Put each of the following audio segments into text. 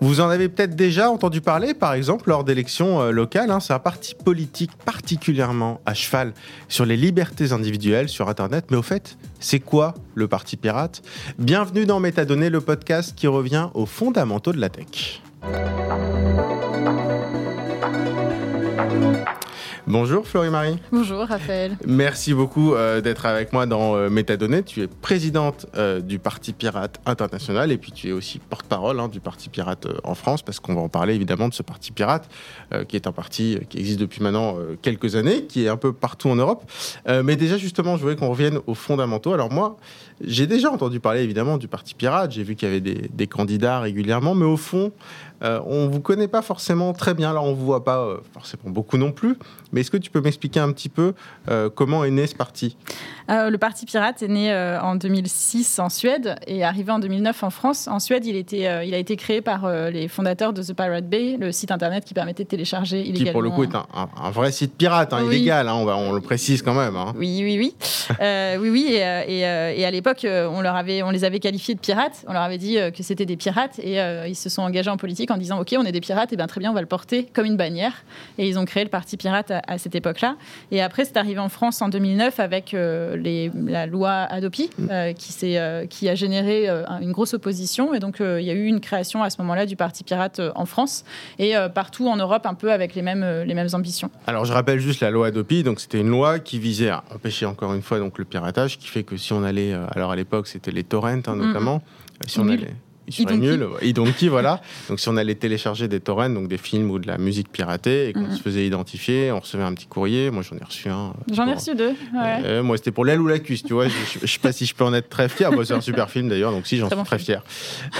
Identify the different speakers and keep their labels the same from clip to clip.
Speaker 1: Vous en avez peut-être déjà entendu parler, par exemple, lors d'élections euh, locales. Hein. c'est un parti politique particulièrement à cheval sur les libertés individuelles sur Internet. Mais au fait, c'est quoi le Parti Pirate? Bienvenue dans Métadonnées, le podcast qui revient aux fondamentaux de la tech. Bonjour Florie-Marie.
Speaker 2: Bonjour Raphaël.
Speaker 1: Merci beaucoup euh, d'être avec moi dans euh, Métadonnées. Tu es présidente euh, du Parti Pirate International et puis tu es aussi porte-parole hein, du Parti Pirate en France parce qu'on va en parler évidemment de ce Parti Pirate qui est un parti qui existe depuis maintenant quelques années, qui est un peu partout en Europe. mais déjà justement, je voulais qu'on revienne aux fondamentaux. Alors moi, j'ai déjà entendu parler évidemment du Parti Pirate, j'ai vu qu'il y avait des, des, candidats régulièrement, mais au fond, euh, on ne vous connaît pas forcément très bien, là on ne vous voit pas euh, forcément beaucoup non plus, mais est-ce que tu peux m'expliquer un petit peu euh, comment est né ce parti?
Speaker 2: Le Parti Pirate est né en 2006 en Suède et arrivé en 2009 en France. En Suède, il, était, il a été créé par les fondateurs de The Pirate Bay, le site internet qui permettait de télécharger illégalement.
Speaker 1: Qui pour le coup est un, vrai site pirate, hein, illégal, hein, on, on, le précise quand même. Hein.
Speaker 2: Oui, oui, oui. oui, oui, et, et, à l'époque, on, leur avait, on les avait qualifiés de pirates, on leur avait dit que c'était des pirates et ils se sont engagés en politique en disant ok on est des pirates et bien très bien on va le porter comme une bannière et ils ont créé le parti pirate à, cette époque-là et après c'est arrivé en France en 2009 avec euh, les, la loi Adopi mm. euh, qui, euh, qui a généré une grosse opposition et donc il y a eu une création à ce moment-là du parti pirate en France et partout en Europe un peu avec les mêmes, les mêmes ambitions.
Speaker 1: Alors je rappelle juste la loi Adopi donc c'était une loi qui visait à empêcher encore une fois donc le piratage qui fait que si on allait alors à l'époque c'était les torrents hein, mm. notamment si on allait sur Idonki, voilà. Donc si on allait télécharger des torrents, donc des films ou de la musique piratée, et qu'on mhm. se faisait identifier, on recevait un petit courrier. Moi, j'en ai reçu un.
Speaker 2: J'en ai reçu deux.
Speaker 1: Euh, moi, c'était pour l'aile ou la cuisse, tu vois. je, ne sais pas si je peux en être très fier. c'est un super film d'ailleurs, donc si, j'en suis très fier.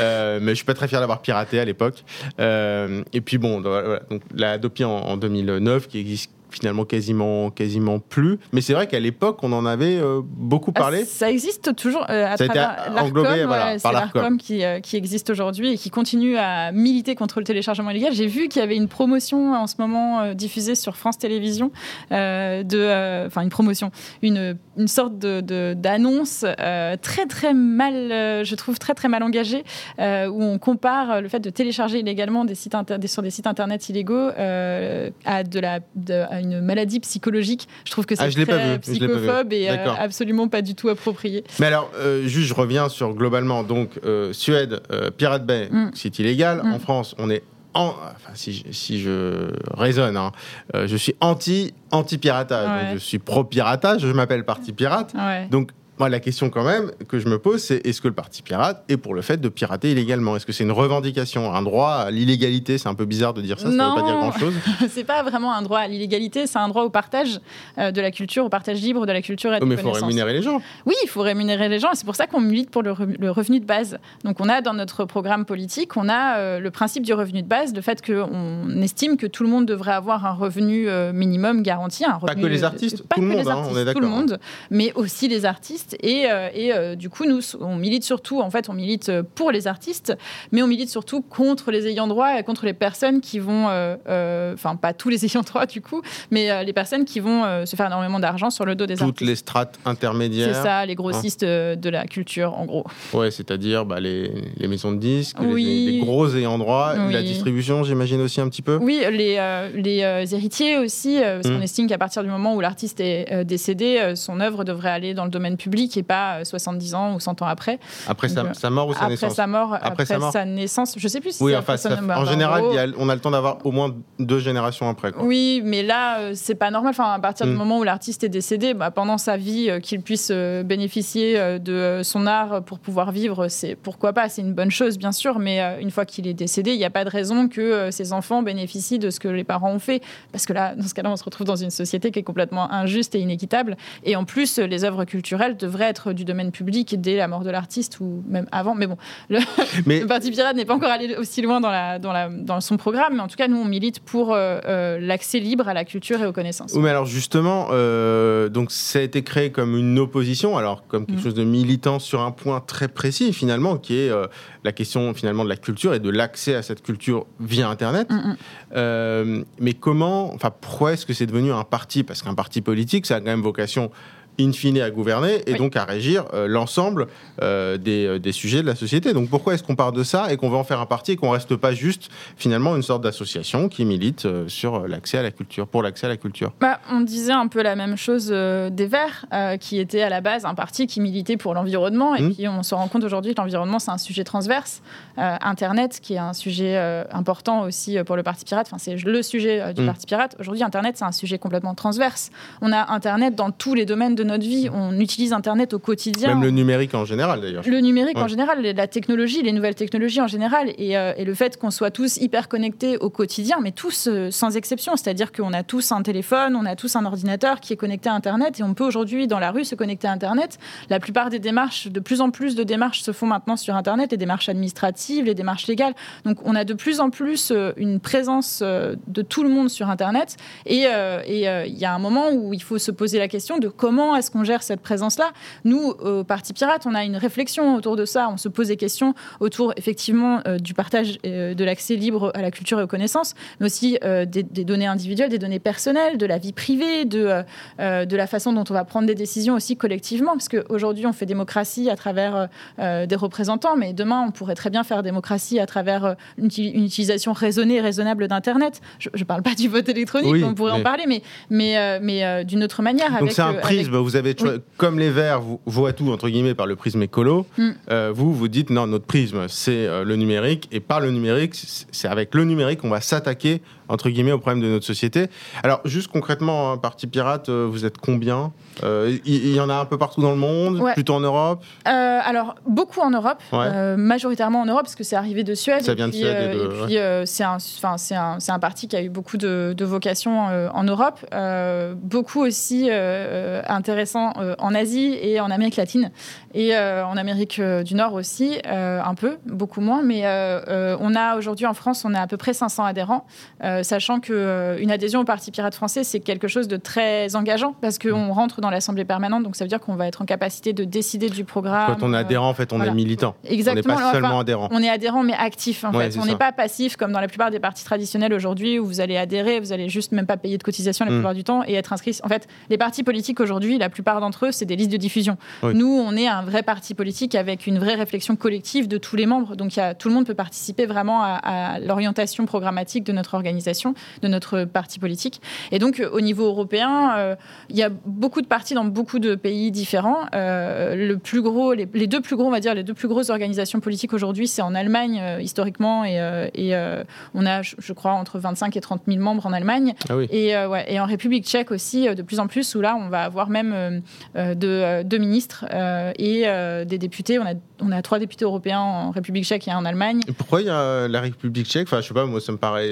Speaker 1: Euh, mais je suis pas très fier d'avoir piraté à l'époque. Euh, et puis bon, donc, la Adopi en, en 2009, qui existe finalement quasiment, quasiment plus. Mais c'est vrai qu'à l'époque, on en avait euh, beaucoup ah, parlé.
Speaker 2: ça existe toujours euh, à travers l'ARCOM. Voilà, c'est l'ARCOM qui, euh, qui, existe aujourd'hui et qui continue à militer contre le téléchargement illégal. J'ai vu qu'il y avait une promotion en ce moment diffusée sur France Télévisions, de, enfin une promotion, une, une sorte d'annonce de, très très mal, je trouve très très mal engagée, où on compare le fait de télécharger illégalement des sites sur des sites internet illégaux à de la une maladie psychologique. Je trouve que c'est ah, très psychophobe et euh, absolument pas du tout approprié.
Speaker 1: Mais alors, euh, juste, je reviens sur globalement. Donc, euh, Suède, Pirate Bay, mm. c'est illégal. En mm. France, on est en, enfin, si, je, si je raisonne, hein, je suis anti anti piratage. je suis pro piratage. Je m'appelle parti pirate. Donc moi, la question quand même que je me pose, c'est est-ce que le Parti pirate est pour le fait de pirater illégalement? Est-ce que c'est une revendication, un droit à l'illégalité? C'est un peu bizarre de dire ça, ça ne veut pas dire grand-chose.
Speaker 2: c'est pas vraiment un droit à l'illégalité, c'est un droit au partage euh, de la culture, au partage libre de la culture et
Speaker 1: oh, Mais il faut rémunérer les gens.
Speaker 2: Oui, il faut rémunérer les gens, et c'est pour ça qu'on milite pour le, revenu de base. Donc on a dans notre programme politique, on a euh, le principe du revenu de base, le fait qu'on estime que tout le monde devrait avoir un revenu euh, minimum garanti. Un
Speaker 1: revenu, pas que les artistes, tout le monde, hein, on est.
Speaker 2: Tout le monde, mais aussi les artistes et, euh, et euh, du coup, nous, on milite surtout, en fait, on milite pour les artistes, mais on milite surtout contre les ayants droit et contre les personnes qui vont, euh, enfin, pas tous les ayants droit du coup, mais les personnes qui vont se faire énormément d'argent sur le dos des
Speaker 1: Toutes
Speaker 2: artistes.
Speaker 1: Toutes les strates intermédiaires.
Speaker 2: C'est ça, les grossistes de la culture, en gros.
Speaker 1: Ouais, c'est-à-dire bah, les, les, maisons de disques, les, gros ayants droit, la distribution, j'imagine aussi un petit peu.
Speaker 2: Oui, les, les héritiers aussi, parce qu'on mmh. estime qu'à partir du moment où l'artiste est décédé, son œuvre devrait aller dans le domaine public qui n'est pas 70 ans ou 100 ans après.
Speaker 1: Après sa, mort ou sa naissance
Speaker 2: Après sa mort, après, sa, naissance, je ne sais plus si
Speaker 1: oui, enfin, En général, on a le temps d'avoir au moins deux générations après. Quoi.
Speaker 2: Oui, mais là, euh, c'est pas normal. Enfin, à partir du mm. moment où l'artiste est décédé, bah, pendant sa vie, euh, qu'il puisse euh, bénéficier de son art pour pouvoir vivre, c'est pourquoi pas, c'est une bonne chose, bien sûr, mais une fois qu'il est décédé, il n'y a pas de raison que ses enfants bénéficient de ce que les parents ont fait. Parce que là, dans ce cas-là, on se retrouve dans une société qui est complètement injuste et inéquitable. Et en plus, les œuvres culturelles devrait être du domaine public dès la mort de l'artiste ou même avant. Mais bon, le, Parti Pirate n'est pas encore allé aussi loin dans, la, dans, la, dans son programme, mais en tout cas, nous, on milite pour euh, euh, l'accès libre à la culture et aux connaissances.
Speaker 1: Oui, mais alors justement, euh, donc ça a été créé comme une opposition, alors comme quelque mm. chose de militant sur un point très précis finalement, qui est la question finalement de la culture et de l'accès à cette culture via Internet. Mm, mm. mais comment, enfin, pourquoi est-ce que c'est devenu un parti? Parce qu'un parti politique, ça a quand même vocation in fine à gouverner et donc à régir l'ensemble des, des, sujets de la société. Donc pourquoi est-ce qu'on part de ça et qu'on veut en faire un parti et qu'on reste pas juste finalement une sorte d'association qui milite sur l'accès à la culture, pour l'accès à la culture?
Speaker 2: Bah, On disait un peu la même chose des Verts, qui était à la base un parti qui militait pour l'environnement et mmh. puis on se rend compte aujourd'hui que l'environnement c'est un sujet transverse. Internet qui est un sujet important aussi pour le Parti Pirate, enfin c'est le sujet du mmh. Parti Pirate. Aujourd'hui Internet c'est un sujet complètement transverse. On a Internet dans tous les domaines de notre vie. On utilise Internet au quotidien.
Speaker 1: Même le numérique en général, d'ailleurs.
Speaker 2: Le numérique en général, la technologie, les nouvelles technologies en général, et, euh, le fait qu'on soit tous hyper connectés au quotidien, mais tous euh, sans exception. C'est-à-dire qu'on a tous un téléphone, on a tous un ordinateur qui est connecté à Internet, et on peut aujourd'hui dans la rue se connecter à Internet. La plupart des démarches, de plus en plus de démarches se font maintenant sur Internet, les démarches administratives, les démarches légales. Donc on a de plus en plus euh, une présence de tout le monde sur Internet, et il y a un moment où il faut se poser la question de comment est-ce qu'on gère cette présence-là? Nous, au Parti Pirate, on a une réflexion autour de ça. On se pose des questions autour, effectivement, euh, du partage euh, de l'accès libre à la culture et aux connaissances, mais aussi euh, des, données individuelles, des données personnelles, de la vie privée, de, de la façon dont on va prendre des décisions aussi collectivement. Parce qu'aujourd'hui, on fait démocratie à travers des représentants, mais demain, on pourrait très bien faire démocratie à travers une, utilisation raisonnée et raisonnable d'Internet. Je ne parle pas du vote électronique, on pourrait en parler, mais, mais, mais d'une autre manière.
Speaker 1: Donc c'est un prisme, vous avez, comme les Verts voient tout, entre guillemets, par le prisme écolo, mm. euh, vous, vous dites non, notre prisme, c'est euh, le numérique, et par le numérique, c'est avec le numérique qu'on va s'attaquer entre guillemets, au problème de notre société. Alors, juste concrètement, hein, Parti Pirate, euh, vous êtes combien? Euh, Il y, en a un peu partout dans le monde, plutôt en Europe?
Speaker 2: Euh, Alors, beaucoup en Europe, majoritairement en Europe, parce que c'est arrivé de Suède.
Speaker 1: Ça vient de Suède.
Speaker 2: Et, puis, c'est un, un, un, parti qui a eu beaucoup de, de vocations en Europe, beaucoup aussi intéressant en Asie et en Amérique latine, et en Amérique du Nord aussi, un peu, beaucoup moins, mais on a aujourd'hui en France, on a à peu près 500 adhérents. Euh, sachant qu'une euh, adhésion au Parti Pirate français, c'est quelque chose de très engageant parce qu'on rentre dans l'Assemblée permanente, donc ça veut dire qu'on va être en capacité de décider du programme.
Speaker 1: Quand on est adhérent, en fait, on est militant.
Speaker 2: Exactement.
Speaker 1: On n'est pas seulement adhérent.
Speaker 2: On est adhérent, mais actif, en fait. On n'est pas passif comme dans la plupart des partis traditionnels aujourd'hui où vous allez adhérer, vous allez juste même pas payer de cotisation la mm. plupart du temps et être inscrit. En fait, les partis politiques aujourd'hui, la plupart d'entre eux, c'est des listes de diffusion. Nous, on est un vrai parti politique avec une vraie réflexion collective de tous les membres. Donc, y a, tout le monde peut participer vraiment à, à l'orientation programmatique de notre organisation de notre parti politique. Et donc, au niveau européen, euh, il y a beaucoup de partis dans beaucoup de pays différents. Euh, le plus gros, les, deux plus gros, on va dire, les deux plus grosses organisations politiques aujourd'hui, c'est en Allemagne, euh, historiquement, et, et on a, je, crois, entre 25 et 30 000 membres en Allemagne.
Speaker 1: Ah
Speaker 2: et, ouais, et en République tchèque aussi, de plus en plus, où là, on va avoir même deux, ministres et des députés. On a, on a trois députés européens en République tchèque et un en Allemagne.
Speaker 1: Et pourquoi il y a la République tchèque? Enfin, je sais pas, moi, ça me paraît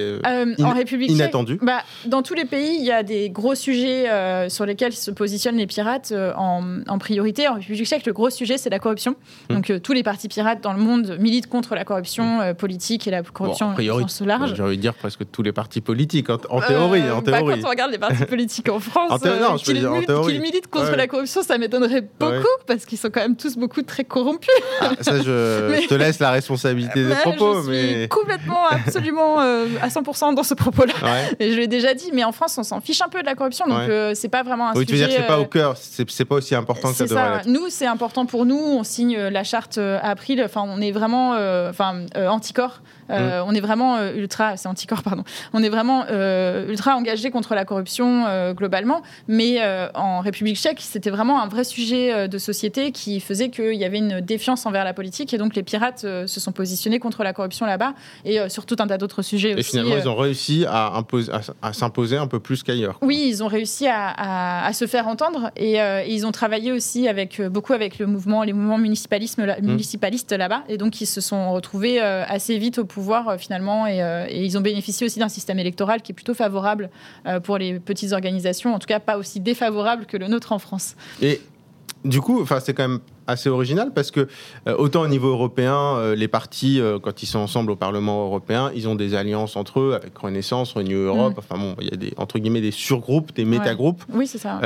Speaker 2: en République
Speaker 1: inattendu.
Speaker 2: bah, dans tous les pays, il y a des gros sujets euh, sur lesquels se positionnent les pirates euh, en, priorité. En République tchèque, le gros sujet, c'est la corruption. Hmm. Donc, euh, tous les partis pirates dans le monde militent contre la corruption hmm. politique et la corruption bon, en sens large.
Speaker 1: J'ai envie de dire presque tous les partis politiques, en, théorie. en théorie.
Speaker 2: Bah, quand on regarde les partis politiques en France, en qu'ils militent, contre la corruption, ça m'étonnerait beaucoup, parce qu'ils sont quand même tous beaucoup très corrompus.
Speaker 1: Ah, ça, je, te laisse la responsabilité des propos.
Speaker 2: Je suis complètement, absolument à 100% dans ce propos-là. Je l'ai déjà dit, mais en France, on s'en fiche un peu de la corruption, donc euh, c'est pas vraiment un
Speaker 1: oui,
Speaker 2: sujet. Tu veux
Speaker 1: dire que c'est pas au euh, cœur, c'est pas aussi important que ça l'être.
Speaker 2: Nous, c'est important pour nous. On signe la charte à April. Enfin, on est vraiment, euh, enfin, anticorps. Euh, mm. On est vraiment euh, ultra, c'est anticorps, pardon. On est vraiment euh, ultra engagé contre la corruption globalement, mais en République tchèque, c'était vraiment un vrai sujet de société qui faisait qu'il y avait une défiance envers la politique et donc les pirates se sont positionnés contre la corruption là-bas et sur tout un tas d'autres sujets
Speaker 1: et
Speaker 2: aussi.
Speaker 1: Et finalement, ils ont réussi à, à, s'imposer un peu plus qu'ailleurs.
Speaker 2: Oui, ils ont réussi à, se faire entendre et, ils ont travaillé aussi avec beaucoup avec le mouvement, les mouvements municipalisme, mm. municipalistes là-bas et donc ils se sont retrouvés assez vite au pouvoir euh, finalement euh, et, ils ont bénéficié aussi d'un système électoral qui est plutôt favorable euh, pour les petites organisations, en tout cas pas aussi défavorable que le nôtre en France.
Speaker 1: Et du coup, enfin c'est quand même assez original parce que autant au niveau européen, les partis, quand ils sont ensemble au Parlement européen, ils ont des alliances entre eux avec Renaissance, Renew Europe. Mm. Enfin bon, il y a des entre guillemets des surgroupes, des métagroupes.
Speaker 2: Oui, c'est ça.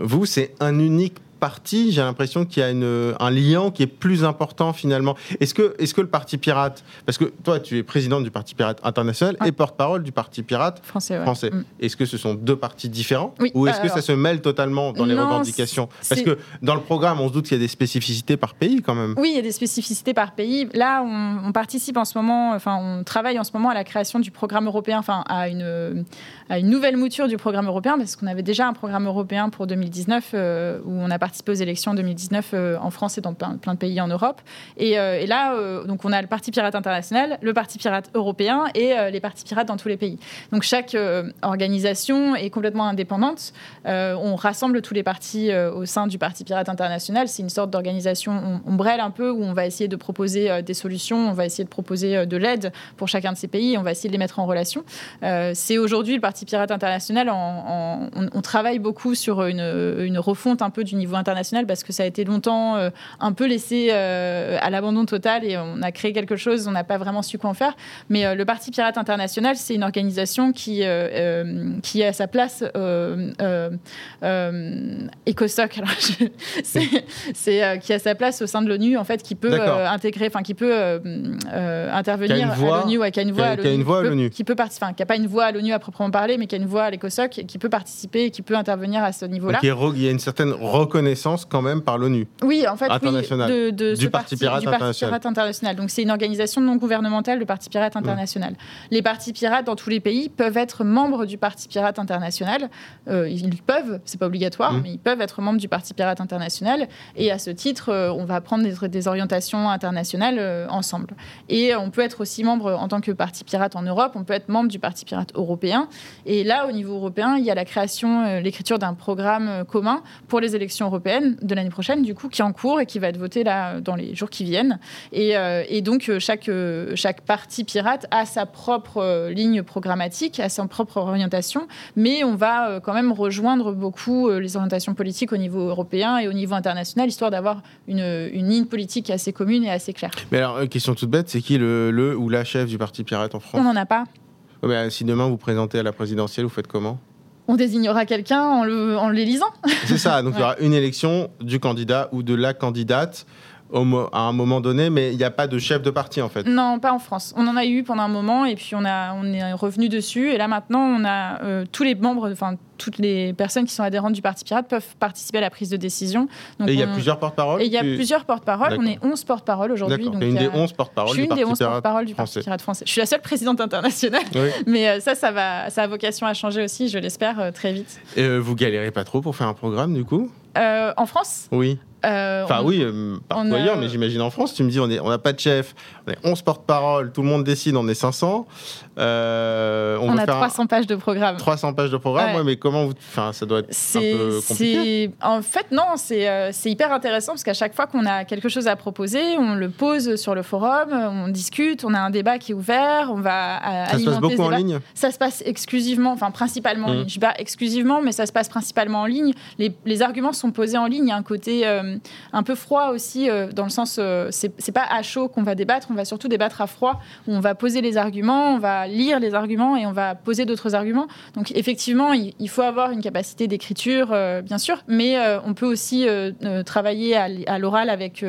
Speaker 1: vous, c'est un unique parti, j'ai l'impression qu'il y a un lien qui est plus important finalement. Est-ce que, est que le Parti Pirate, parce que toi tu es présidente du Parti Pirate international et porte-parole du Parti Pirate français, mm. est-ce que ce sont deux partis différents Ou est-ce que ça se mêle totalement dans les revendications Parce que dans le programme, on se doute qu'il y a des spécificités par pays quand même.
Speaker 2: Oui, il y a des spécificités par pays. Là, on, participe en ce moment, enfin on travaille en ce moment à la création du programme européen, enfin à une, à une nouvelle mouture du programme européen, parce qu'on avait déjà un programme européen pour 2019 euh, où on a participé aux élections en 2019 euh, en France et dans plein, de pays en Europe. Et, euh, là, donc on a le Parti Pirate International, le Parti Pirate Européen et les partis pirates dans tous les pays. Donc chaque organisation est complètement indépendante. on rassemble tous les partis au sein du Parti Pirate International. C'est une sorte d'organisation ombrelle un peu où on va essayer de proposer des solutions, on va essayer de proposer de l'aide pour chacun de ces pays, on va essayer de les mettre en relation. c'est aujourd'hui le Parti Pirate International, on, travaille beaucoup sur une, une refonte un peu du niveau international parce que ça a été longtemps euh, un peu laissé euh, à l'abandon total et on a créé quelque chose, on n'a pas vraiment su quoi en faire. Mais euh, le Parti Pirate International, c'est une organisation qui, qui a sa place ECOSOC, c'est qui a sa place au sein de l'ONU en fait, qui peut intégrer, enfin qui peut intervenir à l'ONU,
Speaker 1: qui a une voix à l'ONU,
Speaker 2: qui peut participer, qui n'a pas une voix à l'ONU à proprement parler, mais qui a une voix à l'ECOSOC, qui peut participer, et qui peut intervenir à ce niveau-là.
Speaker 1: il y a une certaine reconnaissance quand même par l'ONU.
Speaker 2: Oui, en fait, de,
Speaker 1: du Parti, Pirate,
Speaker 2: international. Donc c'est une organisation non gouvernementale, le Parti Pirate International. Les partis pirates dans tous les pays peuvent être membres du Parti Pirate International. Euh, ils peuvent, c'est pas obligatoire, mm. mais ils peuvent être membres du Parti Pirate International. Et à ce titre, euh, on va prendre des, orientations internationales euh, ensemble. Et on peut être aussi membre en tant que Parti Pirate en Europe. On peut être membre du Parti Pirate européen. Et là, au niveau européen, il y a la création, l'écriture d'un programme commun pour les élections européennes de l'année prochaine, du coup, qui est en cours et qui va être voté là dans les jours qui viennent. Et, euh, donc, euh, chaque, euh, chaque parti pirate a sa propre ligne programmatique, a sa propre orientation, mais on va quand même rejoindre beaucoup les orientations politiques au niveau européen et au niveau international, histoire d'avoir une, une, ligne politique assez commune et assez claire.
Speaker 1: Mais alors, question toute bête, c'est qui le, le ou la chef du parti pirate en France?
Speaker 2: On n'en a pas.
Speaker 1: si demain vous présentez à la présidentielle, vous faites comment?
Speaker 2: On désignera quelqu'un en, le, en l'élisant.
Speaker 1: C'est ça, donc il y aura une élection du candidat ou de la candidate à un moment donné, mais il n'y a pas de chef de parti en fait.
Speaker 2: Non, pas en France. On en a eu pendant un moment et puis on, a, on est revenu dessus. Et là maintenant, on a euh, tous les membres, enfin toutes les personnes qui sont adhérentes du Parti Pirate peuvent participer à la prise de décision.
Speaker 1: et il y a plusieurs porte-paroles
Speaker 2: Et il y a plusieurs porte-paroles. On est 11 porte-paroles aujourd'hui.
Speaker 1: Donc une des 11 porte-paroles
Speaker 2: du, Parti porte du Parti Pirate français. Je suis la seule présidente internationale. Mais euh, ça, ça, va, ça a vocation à changer aussi, je l'espère, euh, très vite.
Speaker 1: Et vous galérez pas trop pour faire un programme du coup?
Speaker 2: En France?
Speaker 1: Oui. Euh, enfin, oui, euh, partout ailleurs, mais j'imagine en France, tu me dis, on n'a on pas de chef, on est 11 porte-parole, tout le monde décide, on est 500.
Speaker 2: Euh, on, a 300 pages de programme.
Speaker 1: 300 pages de programme, mais comment vous. Enfin, ça doit être un peu compliqué.
Speaker 2: En fait, non, c'est hyper intéressant parce qu'à chaque fois qu'on a quelque chose à proposer, on le pose sur le forum, on discute, on a un débat qui est ouvert, on va.
Speaker 1: Ça se passe beaucoup en ligne?
Speaker 2: Ça se passe exclusivement, enfin, principalement en mmh. ligne. Je dis pas exclusivement, mais ça se passe principalement en ligne. Les, les arguments sont posés en ligne. Il y a un côté euh, un peu froid aussi, euh, dans le sens, euh, c'est pas à chaud qu'on va débattre, on va surtout débattre à froid, on va poser les arguments, on va lire les arguments et on va poser d'autres arguments. Donc effectivement, il, faut avoir une capacité d'écriture, bien sûr, mais on peut aussi travailler à, l'oral avec,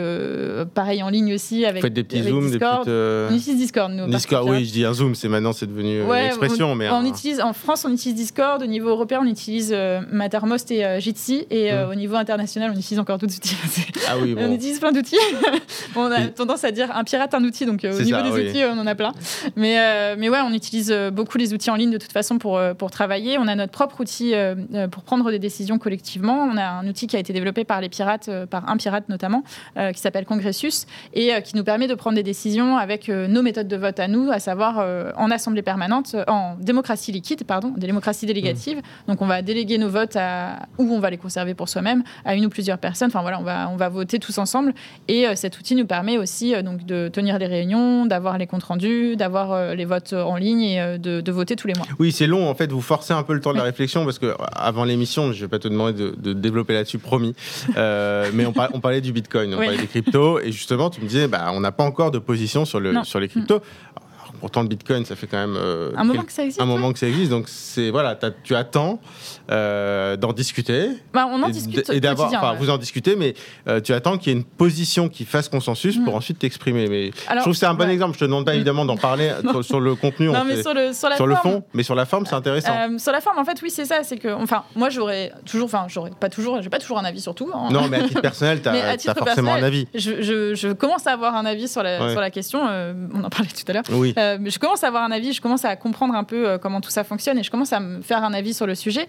Speaker 2: pareil en ligne aussi, avec,
Speaker 1: des petits zooms,
Speaker 2: Discord.
Speaker 1: Des petites,
Speaker 2: On utilise Discord, nous.
Speaker 1: Discord, oui, je dis un zoom, c'est maintenant, c'est devenu une expression.
Speaker 2: On,
Speaker 1: mais
Speaker 2: on utilise, en France, on utilise Discord, au niveau européen, on utilise Mattermost et Jitsi, et mm. au niveau international, on utilise encore d'autres outils.
Speaker 1: Ah oui,
Speaker 2: On utilise plein d'outils. on a tendance à dire un pirate, un outil. Donc euh, au niveau des outils, on en a plein. Mais, euh, mais ouais, on utilise euh, beaucoup les outils en ligne de toute façon pour, pour travailler. On a notre propre outil pour prendre des décisions collectivement. On a un outil qui a été développé par les pirates, par un pirate notamment, qui s'appelle Congressus et qui nous permet de prendre des décisions avec nos méthodes de vote à nous, à savoir en assemblée permanente, en démocratie liquide, pardon, démocratie délégative. Mmh. Donc on va déléguer nos votes à, ou on va les conserver pour soi-même, à une ou plusieurs personnes. Enfin voilà, on va, on va voter tous ensemble. Et euh, cet outil nous permet aussi euh, donc de tenir les réunions, d'avoir les comptes rendus, d'avoir euh, les votes en ligne et de, voter tous les mois.
Speaker 1: Oui, c'est long. En fait, vous forcez un peu le temps de la réflexion parce que avant l'émission, je ne vais pas te demander de, développer là-dessus, promis. mais on, on, parlait du Bitcoin, on parlait des cryptos, et justement, tu me disais, bah, on n'a pas encore de position sur, le, sur les cryptos pourtant le Bitcoin, ça fait quand même
Speaker 2: un moment que ça existe.
Speaker 1: Un moment que ça existe, donc c'est voilà, tu attends d'en discuter.
Speaker 2: Bah, on en discute
Speaker 1: et d'avoir, enfin, vous en discutez, mais tu attends qu'il y ait une position qui fasse consensus pour mm. ensuite t'exprimer. Mais je trouve que c'est un bon exemple. Je te demande pas mm. évidemment d'en parler sur, le contenu,
Speaker 2: non, mais sur le, sur, la
Speaker 1: sur le fond, mais sur la forme, c'est intéressant.
Speaker 2: sur la forme, en fait, oui, c'est ça. C'est que, enfin, moi, j'aurais toujours, enfin, j'aurais pas toujours, j'ai pas toujours un avis sur tout.
Speaker 1: Hein. Non, mais à titre personnel, tu as, forcément un avis.
Speaker 2: Je, je, commence à avoir un avis sur la, sur la question. Euh, on en parlait tout à l'heure.
Speaker 1: Oui.
Speaker 2: Euh, je commence à avoir un avis. Je commence à comprendre un peu euh, comment tout ça fonctionne et je commence à me faire un avis sur le sujet.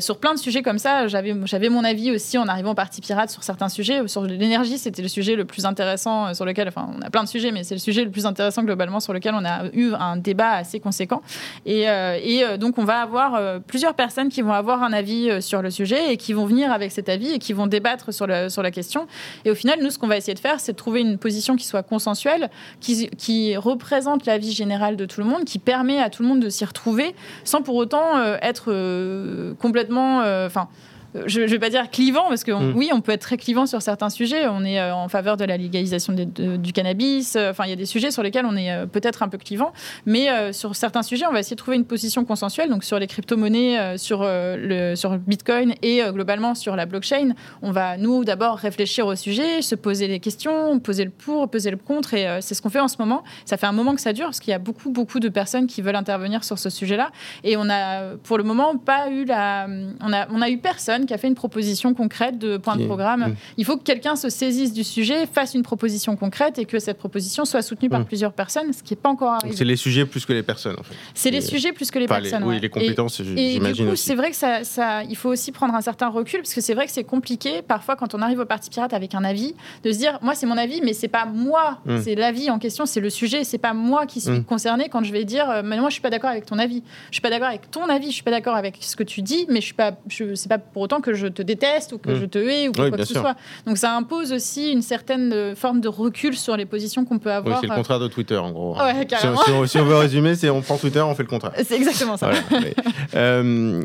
Speaker 2: sur plein de sujets comme ça, j'avais, mon avis aussi en arrivant au Parti Pirate sur certains sujets. Sur l'énergie, c'était le sujet le plus intéressant sur lequel, enfin, on a plein de sujets, mais c'est le sujet le plus intéressant globalement sur lequel on a eu un débat assez conséquent. Et, et donc, on va avoir plusieurs personnes qui vont avoir un avis sur le sujet et qui vont venir avec cet avis et qui vont débattre sur, le, sur la question. Et au final, nous, ce qu'on va essayer de faire, c'est de trouver une position qui soit consensuelle, qui, qui représente l'avis général de tout le monde, qui permet à tout le monde de s'y retrouver, sans pour autant euh, être euh, complètement... Euh, enfin je ne vais pas dire clivant, parce que mm. oui, on peut être très clivant sur certains sujets. On est euh, en faveur de la légalisation du cannabis. Euh, enfin, il y a des sujets sur lesquels on est euh, peut-être un peu clivant. Mais sur certains sujets, on va essayer de trouver une position consensuelle. Donc, sur les crypto-monnaies, sur, le, sur Bitcoin et globalement sur la blockchain, on va, nous, d'abord réfléchir au sujet, se poser des questions, poser le pour, poser le contre. Et c'est ce qu'on fait en ce moment. Ça fait un moment que ça dure, parce qu'il y a beaucoup, beaucoup de personnes qui veulent intervenir sur ce sujet-là. Et on a, pour le moment, pas eu la. On a, on a eu personne qui a fait une proposition concrète de point de programme. Mm. Il faut que quelqu'un se saisisse du sujet, fasse une proposition concrète et que cette proposition soit soutenue par mm. plusieurs personnes, ce qui n'est pas encore arrivé.
Speaker 1: C'est les sujets plus que les personnes, en fait.
Speaker 2: C'est les sujets plus que les personnes.
Speaker 1: Oui, les compétences, j'imagine.
Speaker 2: Et du coup, c'est vrai que ça, ça, il faut aussi prendre un certain recul, parce que c'est vrai que c'est compliqué, parfois, quand on arrive au Parti Pirate avec un avis, de se dire, moi, c'est mon avis, mais c'est pas moi, mm. c'est l'avis en question, c'est le sujet, c'est pas moi qui suis concerné quand je vais dire, euh, mais moi, je suis pas d'accord avec ton avis. Je suis pas d'accord avec ton avis, je suis pas d'accord avec ce que tu dis, mais je suis pas, je, c'est pas pour autant que je te déteste ou que mm. je te hais ou quoi que ce soit. Donc ça impose aussi une certaine euh, forme de recul sur les positions qu'on peut avoir.
Speaker 1: Oui, c'est le contraire de Twitter en gros.
Speaker 2: Ouais,
Speaker 1: si, on, veut résumer, c'est on prend Twitter, on fait le contraire.
Speaker 2: C'est exactement ça.
Speaker 1: Euh,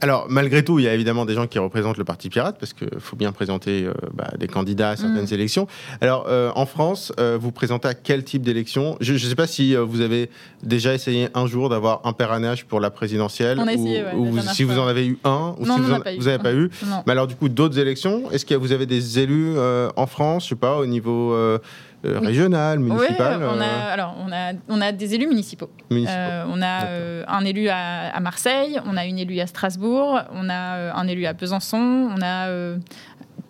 Speaker 1: alors malgré tout, il y a évidemment des gens qui représentent le Parti Pirate parce qu'il faut bien présenter euh, bah, des candidats à certaines mm. élections. Alors en France, vous présentez à quel type d'élection? Je ne sais pas si vous avez déjà essayé un jour d'avoir un parrainage pour la présidentielle.
Speaker 2: On a essayé,
Speaker 1: ou, si vous en avez eu un, ou si vous n'avez pas eu. Mais alors du coup, d'autres élections Est-ce que vous avez des élus euh, en France, je sais pas, au niveau euh, euh, régional, municipal
Speaker 2: on a, alors, on, a, on a des élus municipaux. on a un élu à, Marseille, on a une élue à Strasbourg, on a un élu à Besançon, on a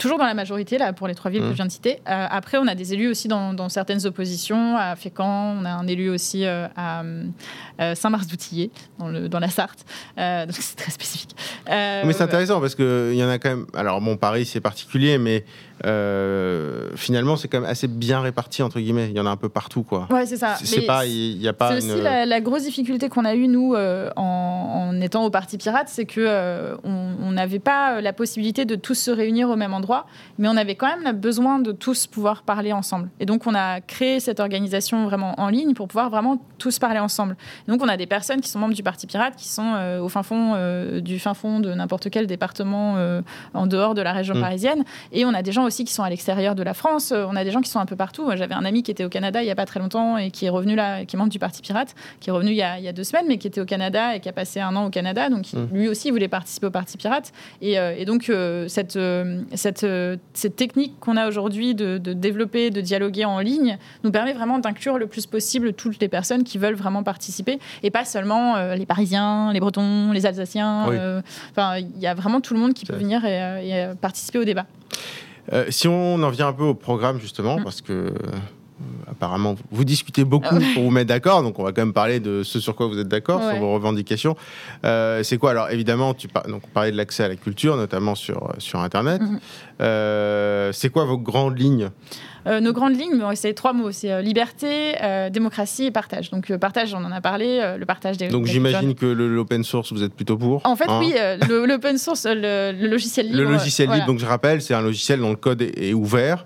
Speaker 2: toujours dans la majorité là pour les trois villes que mmh. je viens de citer. après, on a des élus aussi dans, certaines oppositions à Fécamp. On a un élu aussi à Saint-Mars-d'Outillet dans, dans la Sarthe. donc c'est très spécifique.
Speaker 1: mais c'est intéressant parce qu'il y en a quand même. Alors bon, Paris c'est particulier, mais euh, finalement, c'est quand même assez bien réparti entre guillemets. Il y en a un peu partout, quoi.
Speaker 2: Ouais, c'est ça.
Speaker 1: C'est pas, il y, a pas.
Speaker 2: C'est aussi la, grosse difficulté qu'on a eue nous euh, en, étant au Parti Pirate, c'est que euh, on n'avait pas la possibilité de tous se réunir au même endroit, mais on avait quand même besoin de tous pouvoir parler ensemble. Et donc, on a créé cette organisation vraiment en ligne pour pouvoir vraiment tous parler ensemble. donc, on a des personnes qui sont membres du Parti Pirate, qui sont au fin fond du fin fond de n'importe quel département en dehors de la région mm. parisienne, et on a des gens aussi qui sont à l'extérieur de la France. Euh, on a des gens qui sont un peu partout. J'avais un ami qui était au Canada il n'y a pas très longtemps et qui est revenu là, qui est membre du Parti Pirate, qui est revenu il y, a, deux semaines, mais qui était au Canada et qui a passé un an au Canada. Donc mmh. lui aussi voulait participer au Parti Pirate. Et, euh, donc euh, cette, cette, cette technique qu'on a aujourd'hui de, développer, de dialoguer en ligne, nous permet vraiment d'inclure le plus possible toutes les personnes qui veulent vraiment participer et pas seulement les Parisiens, les Bretons, les Alsaciens. Enfin, il y a vraiment tout le monde qui peut venir et participer au débat.
Speaker 1: Euh, si on en vient un peu au programme, justement, mm. parce que euh, apparemment, vous discutez beaucoup ah pour vous mettre d'accord, donc on va quand même parler de ce sur quoi vous êtes d'accord, sur vos revendications. Euh, c'est quoi? Alors évidemment, tu donc, on parlait de l'accès à la culture, notamment sur, sur Internet. Mm-hmm. c'est quoi vos grandes lignes?
Speaker 2: Euh, nos grandes lignes, c'est trois mots, c'est euh, liberté, euh, démocratie et partage. Donc partage, on en a parlé, le partage des.
Speaker 1: Donc j'imagine que l'open source, vous êtes plutôt pour.
Speaker 2: En fait, hein oui, l'open source, le, logiciel libre.
Speaker 1: Le logiciel libre, donc je rappelle, c'est un logiciel dont le code est, ouvert,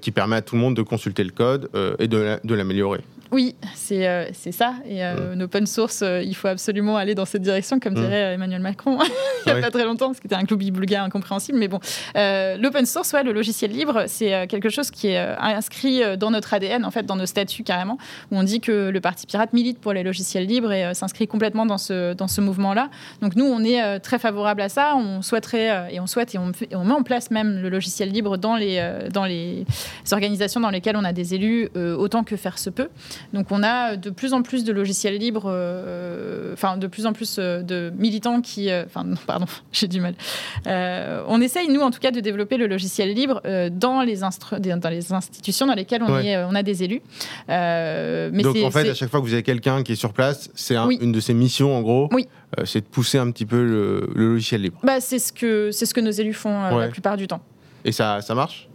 Speaker 1: qui permet à tout le monde de consulter le code et de l'améliorer.
Speaker 2: Oui, c'est euh, c'est ça. Et euh, open source, euh, il faut absolument aller dans cette direction, comme mm. dirait Emmanuel Macron il n'y a pas très longtemps, parce que c'était un club bulgare incompréhensible. Mais bon, l'open source, ouais, le logiciel libre, c'est quelque chose qui est inscrit dans notre ADN, en fait, dans nos statuts carrément, où on dit que le Parti Pirate milite pour les logiciels libres et s'inscrit complètement dans ce, dans ce mouvement-là. Donc nous, on est très favorable à ça. On souhaiterait, et on souhaite, et on, et on, met en place même le logiciel libre dans les, dans les organisations dans lesquelles on a des élus, autant que faire se peut. Donc on a de plus en plus de logiciels libres, euh, enfin de plus en plus euh, de militants qui, euh, enfin pardon, j'ai du mal. on essaye nous en tout cas de développer le logiciel libre dans les dans les institutions dans lesquelles on, est, on a des élus.
Speaker 1: mais Donc en fait, à chaque fois que vous avez quelqu'un qui est sur place, c'est une de ses missions en gros.
Speaker 2: Oui.
Speaker 1: c'est de pousser un petit peu le, logiciel libre.
Speaker 2: Bah, c'est ce que c'est ce que nos élus font la plupart du temps.
Speaker 1: Et ça, ça marche?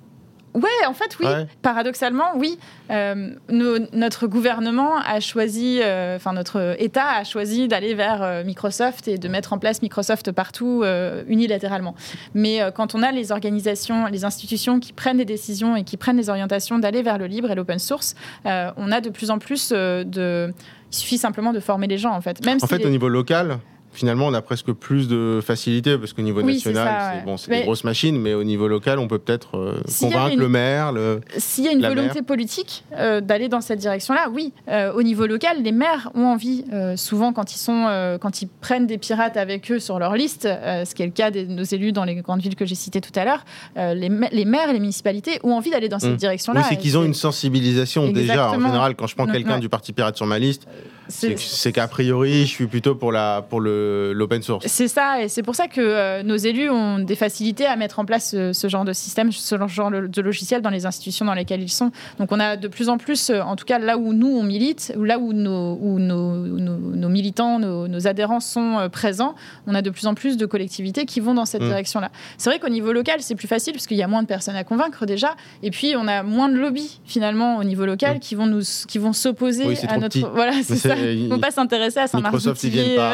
Speaker 2: Ouais, en fait, oui. Paradoxalement, oui. Euh, notre gouvernement a choisi, euh, enfin notre État a choisi d'aller vers euh, Microsoft et de mettre en place Microsoft partout unilatéralement. Mais quand on a les organisations, les institutions qui prennent des décisions et qui prennent des orientations d'aller vers le libre et l'open source, on a de plus en plus de. Il suffit simplement de former les gens, en fait.
Speaker 1: Même en fait, au niveau local, finalement, on a presque plus de facilité parce qu'au niveau national, c'est bon, des grosses machines, mais au niveau local, on peut peut-être euh, convaincre le maire.
Speaker 2: S'il y a une volonté politique euh, d'aller dans cette direction-là, oui. Euh, au niveau local, les maires ont envie, souvent quand ils, sont, quand ils prennent des pirates avec eux sur leur liste, ce qui est le cas de nos élus dans les grandes villes que j'ai citées tout à l'heure, les, les, maires et les municipalités ont envie d'aller dans cette mmh. direction-là.
Speaker 1: Oui, c'est qu'ils ont une sensibilisation déjà. En général, quand je prends quelqu'un du Parti pirate sur ma liste, c'est qu'a priori, je suis plutôt pour la pour l'open source.
Speaker 2: C'est ça, et c'est pour ça que euh, nos élus ont des facilités à mettre en place ce, genre de système, ce genre de logiciel dans les institutions dans lesquelles ils sont. Donc on a de plus en plus, euh, en tout cas là où nous on milite, là où nos, où nos, nos, militants, nos, adhérents sont euh, présents, on a de plus en plus de collectivités qui vont dans cette mm. direction-là. C'est vrai qu'au niveau local, c'est plus facile parce qu'il y a moins de personnes à convaincre déjà, et puis on a moins de lobbies finalement au niveau local mm. qui vont nous qui vont s'opposer à notre voilà c'est ça ils vont pas s'intéresser à Saint-Martin.
Speaker 1: Microsoft, ils viennent pas.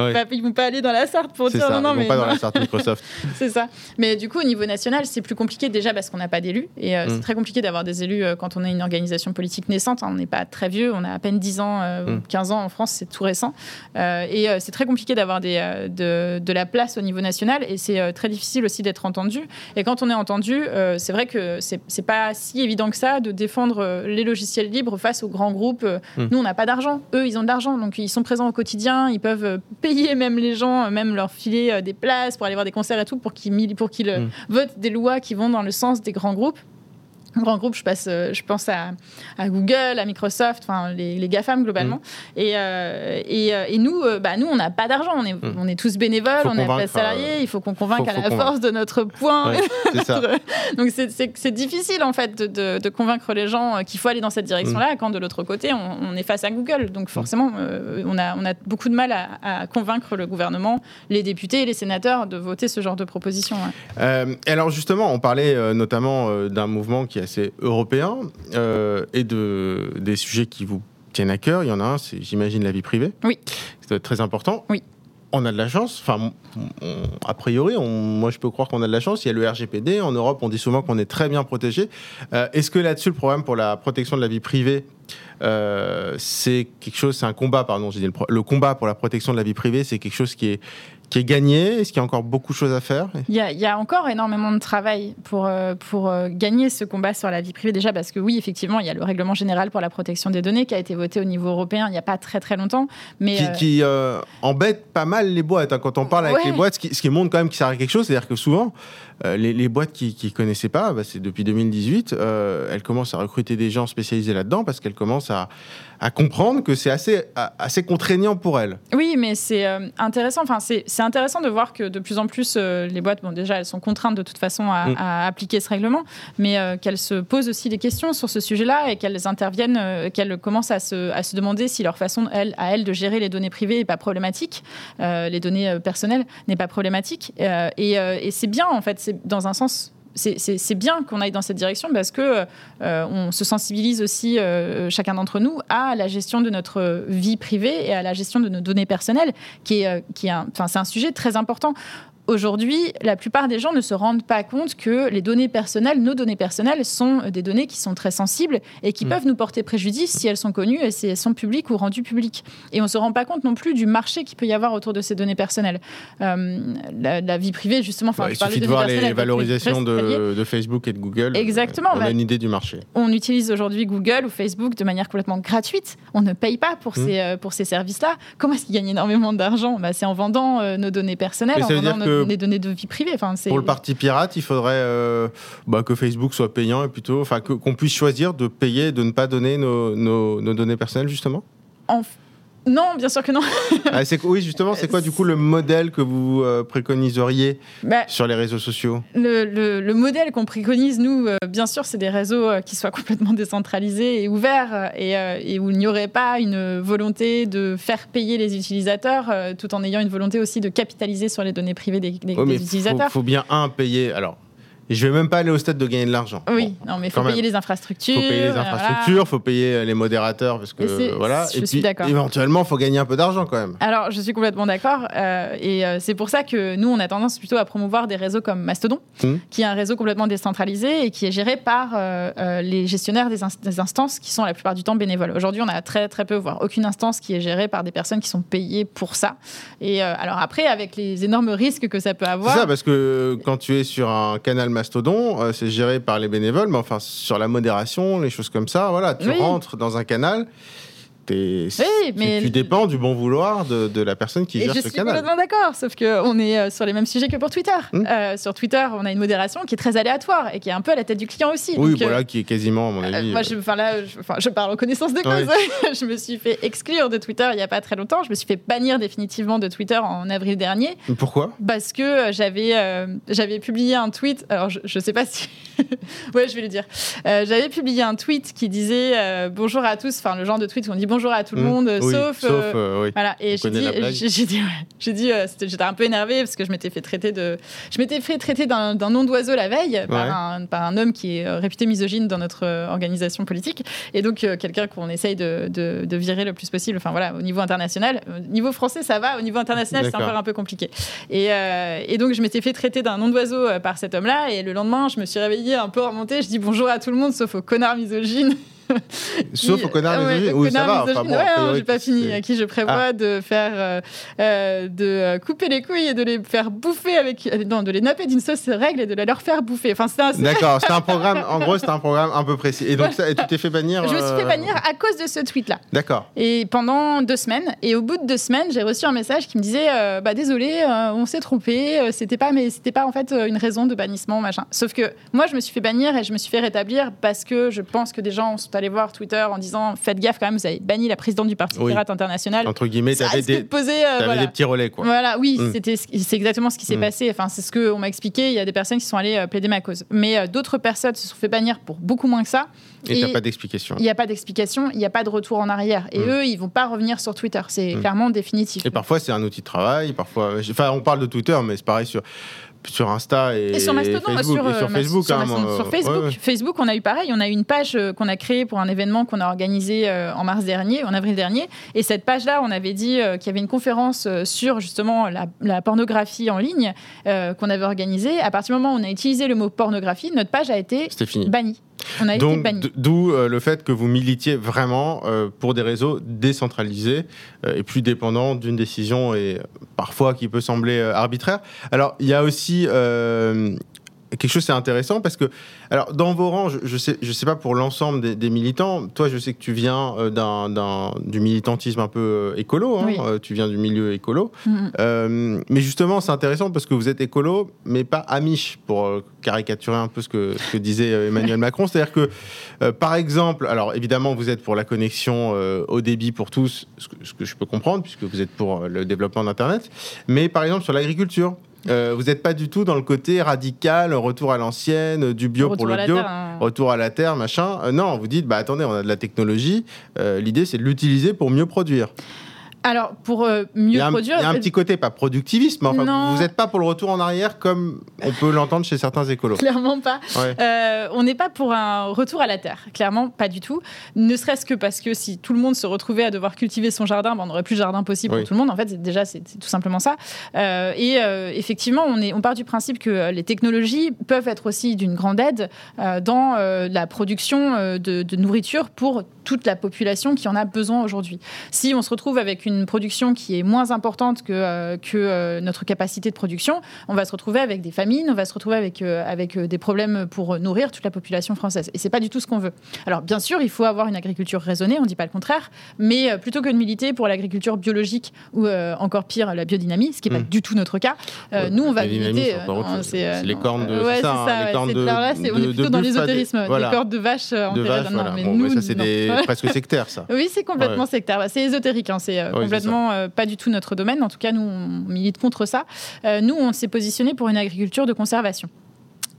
Speaker 2: Euh, ils vont pas aller dans la Sarthe pour dire
Speaker 1: ça,
Speaker 2: non, non,
Speaker 1: ils vont pas dans la Sarthe Microsoft.
Speaker 2: c'est ça. Mais du coup, au niveau national, c'est plus compliqué déjà parce qu'on n'a pas d'élus. Et euh, c'est mm. très compliqué d'avoir des élus euh, quand on est une organisation politique naissante. Hein. on n'est pas très vieux, on a à peine 10 ans, 15 mm. ans en France, c'est tout récent. et c'est très compliqué d'avoir de, de, la place au niveau national. Et c'est très difficile aussi d'être entendu. Et quand on est entendu, c'est vrai que c'est pas si évident que ça de défendre les logiciels libres face aux grands groupes. Mm. Nous, on n'a pas d'argent eux, ils ont de l'argent, donc ils sont présents au quotidien, ils peuvent euh, payer même les gens, euh, même leur filer euh, des places pour aller voir des concerts et tout, pour qu'ils pour qu'ils mm. votent des lois qui vont dans le sens des grands groupes grand groupe, je, passe, euh, je pense à, Google, à Microsoft, enfin les, les GAFAM globalement. Mm. Et, euh, euh, et, nous, bah, nous, on n'a pas d'argent, on est, mm. on est tous bénévoles, on n'est pas salariés, il faut qu'on convainque à la force de notre point. Donc c'est difficile en fait de, de, convaincre les gens qu'il faut aller dans cette direction-là, mm. quand de l'autre côté, on, est face à Google. Donc forcément, on, a, on a beaucoup de mal à, convaincre le gouvernement, les députés et les sénateurs de voter ce genre de proposition.
Speaker 1: alors justement, on parlait notamment d'un mouvement qui a c'est européen euh, et de, des sujets qui vous tiennent à cœur. Il y en a un, c'est, j'imagine, la vie privée.
Speaker 2: Oui.
Speaker 1: C'est très important.
Speaker 2: Oui.
Speaker 1: On a de la chance. Enfin, a priori, moi, je peux croire qu'on a de la chance. Il y a le RGPD. En Europe, on dit souvent qu'on est très bien protégé. Euh, est-ce que là-dessus, le problème pour la protection de la vie privée, euh, c'est quelque chose, c'est un combat, pardon, j'ai dit le, combat pour la protection de la vie privée, c'est quelque chose qui est qui est gagné Est-ce qu'il y a encore beaucoup de choses à faire?
Speaker 2: Il y, a, encore énormément de travail pour, euh, pour euh, gagner ce combat sur la vie privée. Déjà parce que oui, effectivement, il y a le règlement général pour la protection des données qui a été voté au niveau européen il n'y a pas très très longtemps. Mais
Speaker 1: qui, euh, embête pas mal les boîtes. Hein. Quand on parle avec les boîtes, ce qui, ce qui, montre quand même qu'il sert à quelque chose, c'est-à-dire que souvent, les, boîtes qui ne connaissaient pas, bah, c'est depuis 2018, elles commencent à recruter des gens spécialisés là-dedans parce qu'elles commencent à, à comprendre que c'est assez, assez contraignant pour elles.
Speaker 2: Oui, mais c'est intéressant. Enfin, c'est intéressant de voir que de plus en plus, euh, les boîtes, bon, déjà, elles sont contraintes de toute façon à, mm. appliquer ce règlement, mais euh, qu'elles se posent aussi des questions sur ce sujet-là et qu'elles interviennent, euh, qu'elles commencent à se, à se, demander si leur façon, elles, à elles, de gérer les données privées n'est pas problématique, les données personnelles n'est pas problématique. et, et c'est bien, en fait, c'est dans un sens c'est bien qu'on aille dans cette direction parce que on se sensibilise aussi chacun d'entre nous à la gestion de notre vie privée et à la gestion de nos données personnelles, qui est, qui est, c'est un sujet très important aujourd'hui, la plupart des gens ne se rendent pas compte que les données personnelles, nos données personnelles, sont des données qui sont très sensibles et qui mm. peuvent nous porter préjudice si elles sont connues et si elles sont publiques ou rendues publiques. Et on ne se rend pas compte non plus du marché qu'il peut y avoir autour de ces données personnelles. Euh, la, vie privée, justement.
Speaker 1: Enfin, il suffit de voir les valorisations de, Facebook et de Google.
Speaker 2: Exactement.
Speaker 1: On a une idée du marché.
Speaker 2: On utilise aujourd'hui Google ou Facebook de manière complètement gratuite. On ne paye pas pour mm. ces, euh, pour ces services-là. Comment est-ce qu'ils gagnent énormément d'argent? Bah, C'est en vendant euh, nos données personnelles, en vendant nos, données de vie privée. Enfin,
Speaker 1: pour le parti pirate, il faudrait bah, que Facebook soit payant et plutôt, enfin, qu'on puisse choisir de payer, de ne pas donner nos, nos, données personnelles, justement?
Speaker 2: Non, bien sûr que non.
Speaker 1: ah, oui, justement, c'est quoi du coup le modèle que vous euh, préconiseriez bah, sur les réseaux sociaux
Speaker 2: le, modèle qu'on préconise, nous, euh, bien sûr, c'est des réseaux euh, qui soient complètement décentralisés et ouverts et, où il n'y aurait pas une volonté de faire payer les utilisateurs tout en ayant une volonté aussi de capitaliser sur les données privées des, des, utilisateurs.
Speaker 1: Il faut, bien, un, payer. Alors, et je vais même pas aller au stade de gagner de l'argent.
Speaker 2: Oui, non, mais il faut payer les infrastructures. Il
Speaker 1: faut payer les infrastructures, il faut payer les modérateurs, parce que voilà.
Speaker 2: Je et suis d'accord.
Speaker 1: Éventuellement, il faut gagner un peu d'argent quand même.
Speaker 2: Alors, je suis complètement d'accord. Euh, et euh, c'est pour ça que nous, on a tendance plutôt à promouvoir des réseaux comme Mastodon, hmm. qui est un réseau complètement décentralisé et qui est géré par euh, les gestionnaires des, des, instances qui sont la plupart du temps bénévoles. Aujourd'hui, on a très très peu, voire aucune instance qui est gérée par des personnes qui sont payées pour ça. Et alors après, avec les énormes risques que ça peut avoir.
Speaker 1: C'est ça, parce que quand tu es sur un canal Mastodon, c'est géré par les bénévoles, mais enfin, sur la modération, les choses comme ça, voilà, tu rentres dans un canal oui, mais tu, dépends du bon vouloir de, la personne qui gère ce canal. Je suis
Speaker 2: complètement d'accord, sauf qu'on est euh, sur les mêmes sujets que pour Twitter. Hmm. Euh, sur Twitter, on a une modération qui est très aléatoire et qui est un peu à la tête du client aussi.
Speaker 1: Oui, voilà, qui est quasiment, à mon avis.
Speaker 2: moi, je, là, je, parle en connaissance de cause. je me suis fait exclure de Twitter il n'y a pas très longtemps. Je me suis fait bannir définitivement de Twitter en avril dernier.
Speaker 1: Pourquoi?
Speaker 2: Parce que j'avais j'avais publié un tweet. Alors, je ne sais pas si. ouais, je vais le dire. j'avais publié un tweet qui disait bonjour à tous. Enfin, le genre de tweet où on dit bonjour bonjour à tout le mmh. monde, sauf.
Speaker 1: Euh, euh,
Speaker 2: voilà. Et j'ai dit, j'ai dit, j'ai dit euh, j'étais un peu énervée parce que je m'étais fait traiter de, je m'étais fait traiter d'un nom d'oiseau la veille par, un, par, un, homme qui est réputé misogyne dans notre organisation politique et donc quelqu'un qu'on essaye de, de, virer le plus possible. Enfin voilà, au niveau international, au niveau français ça va, au niveau international c'est encore un peu compliqué. Et, et donc je m'étais fait traiter d'un nom d'oiseau par cet homme-là et le lendemain je me suis réveillée un peu remontée. Je dis bonjour à tout le monde sauf aux connards misogynes.
Speaker 1: Sauf au connard ouais, oui, ça va.
Speaker 2: Enfin, bon, ouais, j'ai pas fini. À qui je prévois ah. de faire, euh, euh, de euh, couper les couilles et de les faire bouffer avec, non, de les napper d'une sauce règle et de leur faire bouffer. Enfin,
Speaker 1: c'est un. D'accord, c'est un programme. En gros, c'est un programme un peu précis. Et donc, ça, et tu t'es fait bannir.
Speaker 2: Je me suis fait bannir à cause de ce tweet-là.
Speaker 1: D'accord.
Speaker 2: Et pendant deux semaines. Et au bout de deux semaines, j'ai reçu un message qui me disait, bah désolé, on s'est trompé. C'était pas, mais c'était pas en fait une raison de bannissement, machin. Sauf que moi, je me suis fait bannir et je me suis fait rétablir parce que je pense que des gens sont allés voir Twitter en disant faites gaffe quand même, vous avez banni la présidente du Parti Pirate International.
Speaker 1: Entre guillemets, tu avais, des, euh, des petits relais. Quoi.
Speaker 2: Voilà, oui, mm. c'était, c'est exactement ce qui s'est mm. passé. Enfin, c'est ce qu'on m'a expliqué. Il y a des personnes qui sont allées euh, plaider ma cause. Mais euh, d'autres personnes se sont fait bannir pour beaucoup moins que ça.
Speaker 1: Et il n'y a pas d'explication.
Speaker 2: Il n'y a pas d'explication, il n'y a pas de retour en arrière. Et mm. eux, ils vont pas revenir sur Twitter. C'est clairement définitif.
Speaker 1: Et parfois, c'est un outil de travail. Parfois, enfin, on parle de Twitter, mais c'est pareil sur sur Insta et, sur Facebook. Sur,
Speaker 2: sur Facebook, Facebook. on a eu pareil. On a eu une page euh, qu'on a créée pour un événement qu'on a organisé euh, en mars dernier, en avril dernier. Et cette page-là, on avait dit euh, qu'il y avait une conférence sur justement la, pornographie en ligne qu'on avait organisée. À partir du moment où on a utilisé le mot pornographie, notre page a été bannie. On a
Speaker 1: Donc, d'où le fait que vous militiez vraiment pour des réseaux décentralisés et plus dépendants d'une décision et parfois qui peut sembler arbitraire. Alors, il y a aussi euh, quelque chose c'est intéressant parce que alors dans vos rangs je, je sais je sais pas pour l'ensemble des, militants. Toi je sais que tu viens euh, d'un, du militantisme un peu euh, écolo hein, tu viens du milieu écolo. Mm-hmm. mais justement c'est intéressant parce que vous êtes écolo mais pas amiche pour caricaturer un peu ce que, ce que disait Emmanuel Macron. C'est-à-dire que par exemple alors évidemment vous êtes pour la connexion au débit pour tous ce que, ce que je peux comprendre puisque vous êtes pour le développement d'internet. Mais par exemple sur l'agriculture euh, vous n'êtes pas du tout dans le côté radical, retour à l'ancienne, du bio pour le bio, hein. retour à la terre, machin. Euh, non, vous dites, bah attendez, on a de la technologie. Euh, l'idée, c'est de l'utiliser pour mieux produire.
Speaker 2: Alors, pour euh, mieux produire.
Speaker 1: Il y a un petit côté, pas productiviste, mais enfin, vous n'êtes pas pour le retour en arrière comme on peut l'entendre chez certains écolos.
Speaker 2: Clairement pas. Euh, on n'est pas pour un retour à la terre. Clairement, pas du tout. Ne serait-ce que parce que si tout le monde se retrouvait à devoir cultiver son jardin, ben, on n'aurait plus de jardin possible pour tout le monde. En fait, déjà, c'est tout simplement ça. Euh, et effectivement, on, est, on part du principe que les technologies peuvent être aussi d'une grande aide dans la production de, de nourriture pour toute la population qui en a besoin aujourd'hui. Si on se retrouve avec une production qui est moins importante que, euh, que euh, notre capacité de production, on va se retrouver avec des famines, on va se retrouver avec, euh, avec des problèmes pour nourrir toute la population française. Et c'est pas du tout ce qu'on veut. Alors bien sûr, il faut avoir une agriculture raisonnée, on ne dit pas le contraire, mais plutôt que de militer pour l'agriculture biologique ou encore pire la biodynamie, ce qui n'est pas hmm. du tout notre cas, nous on va militer.
Speaker 1: C'est les cornes de. Ouais, c'est ça.
Speaker 2: Là, on est plutôt dans l'ésotérisme, les cornes de vaches
Speaker 1: en ça c'est des presque sectaire, ça.
Speaker 2: Oui, c'est complètement sectaire. Bah, c'est ésotérique, hein. c'est euh, complètement euh, pas du tout notre domaine. En tout cas, nous, on milite contre ça. Euh, nous, on s'est positionné pour une agriculture de conservation.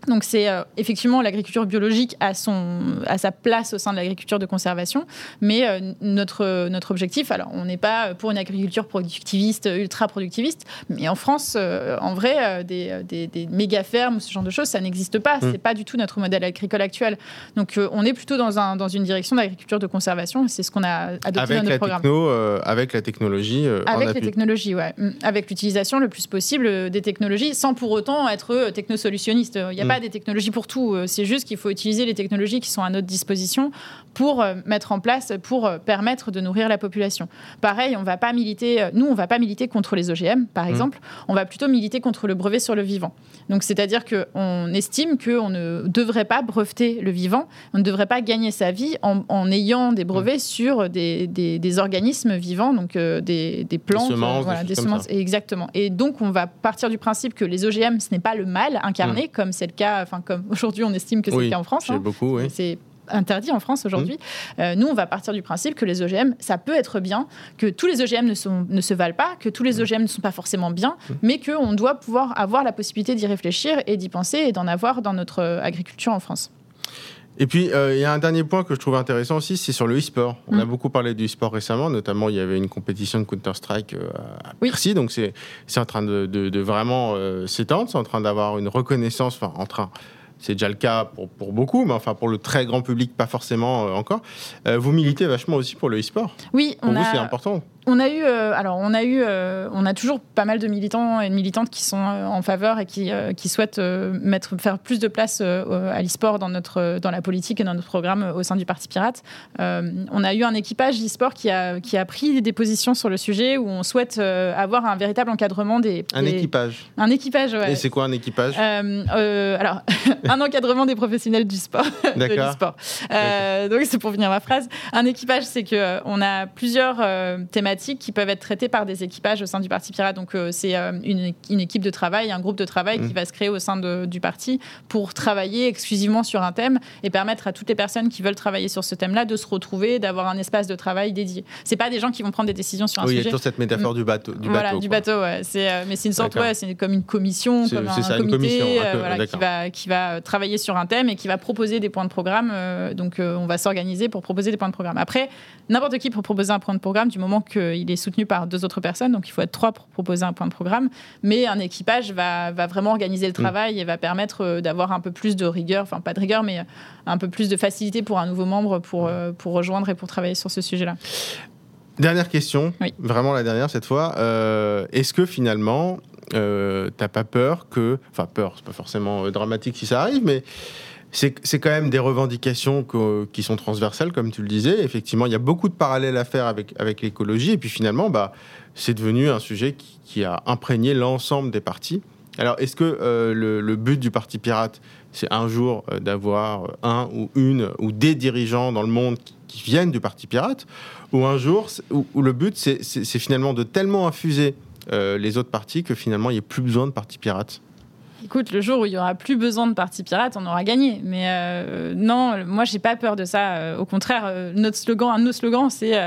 Speaker 2: Donc c'est euh, effectivement l'agriculture biologique à, son, à sa place au sein de l'agriculture de conservation, mais euh, notre, notre objectif, alors on n'est pas pour une agriculture productiviste, ultra productiviste, mais en France, euh, en vrai, des, des, des, méga fermes, ce genre de choses, ça n'existe pas. Ce mm. C'est pas du tout notre modèle agricole actuel. Donc on est plutôt dans, un, dans une direction d'agriculture de conservation. C'est ce qu'on a adopté
Speaker 1: avec
Speaker 2: dans notre
Speaker 1: la
Speaker 2: programme.
Speaker 1: Techno, avec la technologie.
Speaker 2: avec les technologies, ouais. Mm. Avec l'utilisation le plus possible des technologies, sans pour autant être technosolutionniste. Il n'y a mm. pas des technologies pour tout. Euh, c'est juste qu'il faut utiliser les technologies qui sont à notre disposition pour euh, mettre en place, pour euh, permettre de nourrir la population. Pareil, on va pas militer, nous, on va pas militer contre les OGM, par mmh. exemple. On va plutôt militer contre le brevet sur le vivant. Donc, c'est-à-dire qu'on estime qu'on ne devrait pas breveter le vivant, on ne devrait pas gagner sa vie en, ayant des brevets mmh. sur des, des, organismes vivants, donc des, des, plantes,
Speaker 1: des semences,
Speaker 2: voilà, des semences exactement. Et donc, on va partir du principe que les OGM, ce n'est pas le mal incarné, mmh. comme c'est le cas enfin comme aujourd'hui on estime que c'est le cas en France.
Speaker 1: Hein. beaucoup,
Speaker 2: C'est interdit en France aujourd'hui. Mmh. Euh, nous, on va partir du principe que les OGM, ça peut être bien, que tous les OGM ne, sont, ne se valent pas, que tous les mmh. OGM ne sont pas forcément bien, mmh. mais qu'on doit pouvoir avoir la possibilité d'y réfléchir et d'y penser et d'en avoir dans notre euh, agriculture en France.
Speaker 1: Et puis, euh, il y a un dernier point que je trouve intéressant aussi, c'est sur le e-sport. On a beaucoup parlé du e-sport récemment, notamment il y avait une compétition de Counter-Strike à Percy, donc c'est en train de, de, vraiment s'étendre, c'est en train d'avoir une reconnaissance, enfin en train, c'est déjà le cas pour, pour, beaucoup, mais enfin pour le très grand public, pas forcément euh, encore. Euh, vous militez vachement aussi pour le e-sport.
Speaker 2: Oui,
Speaker 1: pour vous, c'est important
Speaker 2: on a eu, euh, alors on a eu, euh, on a toujours pas mal de militants et de militantes qui sont euh, en faveur et qui, qui souhaitent mettre, faire plus de place à l'e-sport dans notre, dans la politique et dans notre programme au sein du Parti Pirate. on a eu un équipage d'e-sport qui a, qui a pris des positions sur le sujet où on souhaite avoir un véritable encadrement des.
Speaker 1: Un équipage.
Speaker 2: Un équipage, ouais.
Speaker 1: Et c'est quoi un équipage?
Speaker 2: Alors, un encadrement des professionnels du sport.
Speaker 1: D'accord.
Speaker 2: donc c'est pour finir ma phrase. Un équipage, c'est que on a plusieurs thématiques qui peuvent être traitées par des équipages au sein du Parti Pirate. Donc, euh, c'est euh, une, équipe de travail, un groupe de travail qui mmh. va se créer au sein du parti pour travailler exclusivement sur un thème et permettre à toutes les personnes qui veulent travailler sur ce thème-là de se retrouver, d'avoir un espace de travail dédié. C'est pas des gens qui vont prendre des décisions sur un
Speaker 1: sujet.
Speaker 2: Oui, il y a
Speaker 1: toujours cette métaphore du bateau. Du
Speaker 2: voilà,
Speaker 1: bateau,
Speaker 2: du bateau, ouais. C'est, euh, mais c'est une sorte, ouais, c'est comme une commission, comme un, comité qui, va, qui va travailler sur un thème et qui va proposer des points de programme. donc, on va s'organiser pour proposer des points de programme. Après, n'importe qui peut proposer un point de programme du moment qu'il est soutenu par deux autres personnes, donc il faut être trois pour proposer un point de programme. Mais un équipage va, va vraiment organiser le mm. travail et va permettre euh, d'avoir un peu plus de rigueur, enfin pas de rigueur, mais un peu plus de facilité pour un nouveau membre pour, euh, pour rejoindre et pour travailler sur ce sujet-là.
Speaker 1: Dernière question, vraiment la dernière cette fois. Euh, est-ce que finalement, euh, t'as pas peur que, enfin peur, c'est pas forcément dramatique si ça arrive, mais c'est quand même des revendications qui sont transversales, comme tu le disais. Effectivement, il y a beaucoup de parallèles à faire avec, l'écologie. Et puis finalement, bah, c'est devenu un sujet qui, a imprégné l'ensemble des partis. Alors, est-ce que euh, le, but du Parti Pirate, c'est un jour euh, d'avoir un ou une ou des dirigeants dans le monde qui, viennent du Parti Pirate? Ou un jour où, le but, c'est finalement de tellement infuser euh, les autres partis que finalement, il n'y ait plus besoin de Parti Pirate?
Speaker 2: Écoute, le jour où il y aura plus besoin de parti pirate, on aura gagné. Mais euh, non, moi, j'ai pas peur de ça. Euh, au contraire, euh, notre slogan, un de nos slogans, c'est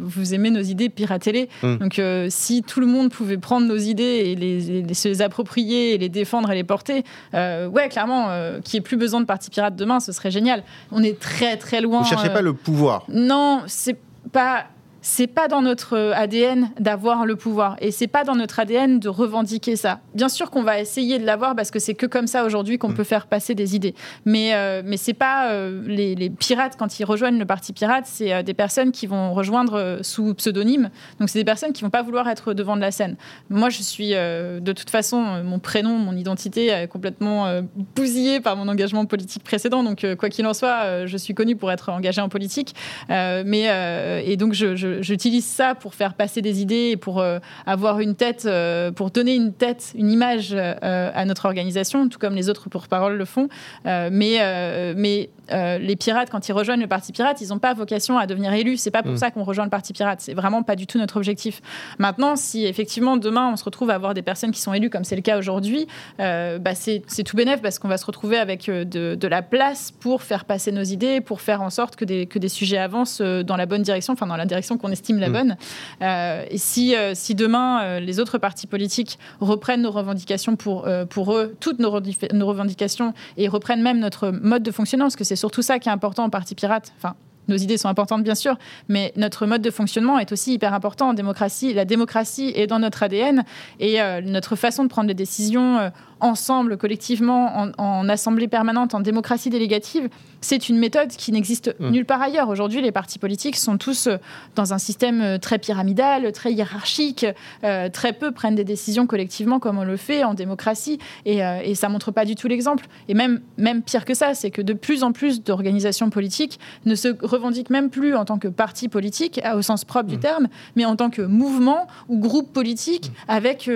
Speaker 2: vous aimez nos idées, piratez-les. Hmm. Donc, si tout le monde pouvait prendre nos idées et les, se les approprier, et les défendre et les porter, ouais, clairement, qu'il n'y ait plus besoin de parti pirate demain, ce serait génial. On est très très loin.
Speaker 1: Vous cherchez pas le pouvoir.
Speaker 2: Non, c'est pas c'est pas dans notre ADN d'avoir le pouvoir et c'est pas dans notre ADN de revendiquer ça. Bien sûr qu'on va essayer de l'avoir parce que c'est que comme ça aujourd'hui qu'on mm. peut faire passer des idées. Mais euh, mais c'est pas euh, les, pirates quand ils rejoignent le parti pirate, c'est euh, des personnes qui vont rejoindre sous pseudonyme. Donc c'est des personnes qui vont pas vouloir être devant de la scène. Moi je suis de toute façon mon prénom, mon identité est complètement bousillée par mon engagement politique précédent. Donc quoi qu'il en soit, je suis connue pour être engagée en politique. mais et donc je j'utilise ça pour faire passer des idées et pour euh, avoir une tête, euh, pour donner une tête, une image euh, à notre organisation, tout comme les autres porte-parole le font. mais mais les pirates, quand ils rejoignent le Parti pirate, ils n'ont pas vocation à devenir élus. C'est pas pour mm. ça qu'on rejoint le Parti pirate. C'est vraiment pas du tout notre objectif. Maintenant, si effectivement demain on se retrouve à avoir des personnes qui sont élues, comme c'est le cas aujourd'hui, bah c'est tout bénéf parce qu'on va se retrouver avec de, de, la place pour faire passer nos idées, pour faire en sorte que des, que des sujets avancent dans la bonne direction, enfin dans la direction qu'on estime la mm. bonne. Euh, et si, euh, si demain euh, les autres partis politiques reprennent nos revendications pour, pour eux, toutes nos, nos revendications, et reprennent même notre mode de fonctionnement, parce que c'est surtout ça qui est important en parti pirate, enfin nos idées sont importantes bien sûr, mais notre mode de fonctionnement est aussi hyper important en démocratie. La démocratie est dans notre ADN et notre façon de prendre les décisions ensemble, collectivement, en, assemblée permanente, en démocratie délégative, c'est une méthode qui n'existe mmh. nulle part ailleurs. Aujourd'hui, les partis politiques sont tous euh, dans un système euh, très pyramidal, très hiérarchique. Euh, très peu prennent des décisions collectivement comme on le fait en démocratie. Et, et ça montre pas du tout l'exemple. Et même, même pire que ça, c'est que de plus en plus d'organisations politiques ne se revendiquent même plus en tant que parti politique, au sens propre du mmh. terme, mais en tant que mouvement ou groupe politique mmh. avec